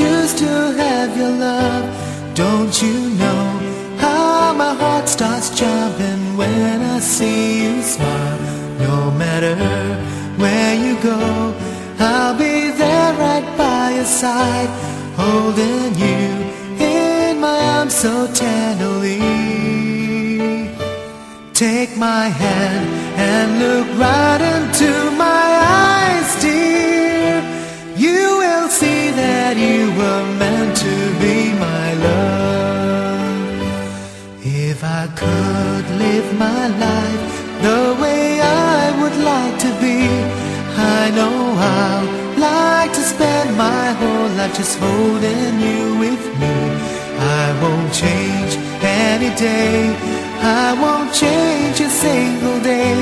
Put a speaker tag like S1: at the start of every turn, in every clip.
S1: Choose to have your love. Don't you know how my heart starts jumping when I see you smile? No matter where you go, I'll be there right by your side, holding you in my arms so tenderly. Take my hand and look right into my eyes, could live my life the way I would like to be, I know I'll like to spend my whole life just holding you with me. I won't change any day. I won't change a single day.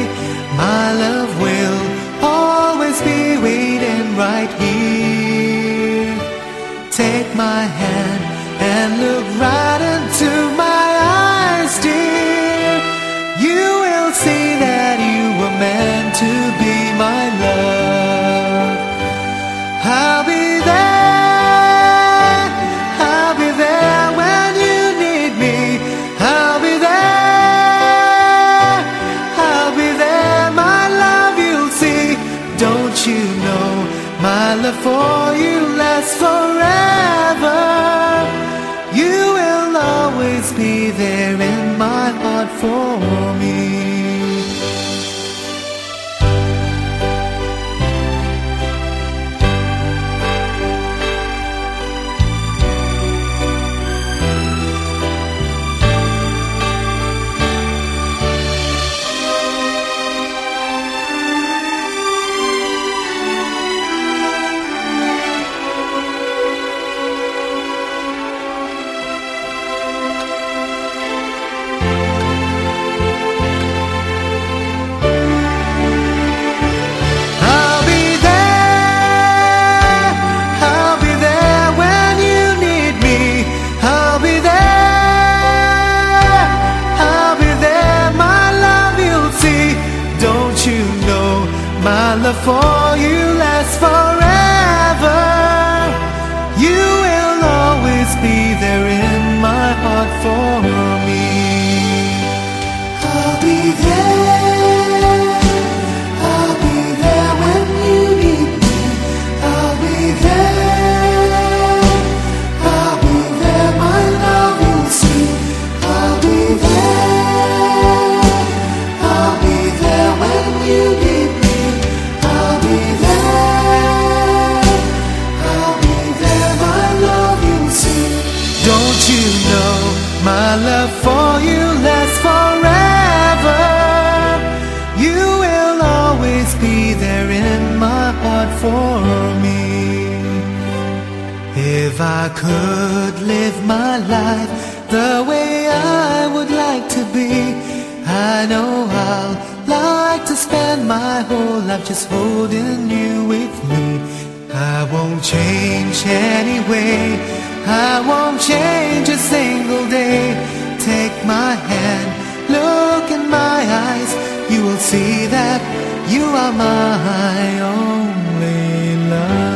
S1: My love will always be waiting right here. Take my hand and look right into my to be my love. I'll be there. I'll be there when you need me. I'll be there. I'll be there. My love you'll see. Don't you know my love for you lasts forever? You will always be there in love for you lasts forever? You will always be there for me. If I could live my life the way I would like to be, I know I'll like to spend my whole life just holding you with me. I won't change anyway. I won't change a single day. Take my hand, look in my eyes. You will see that you are my own. 累了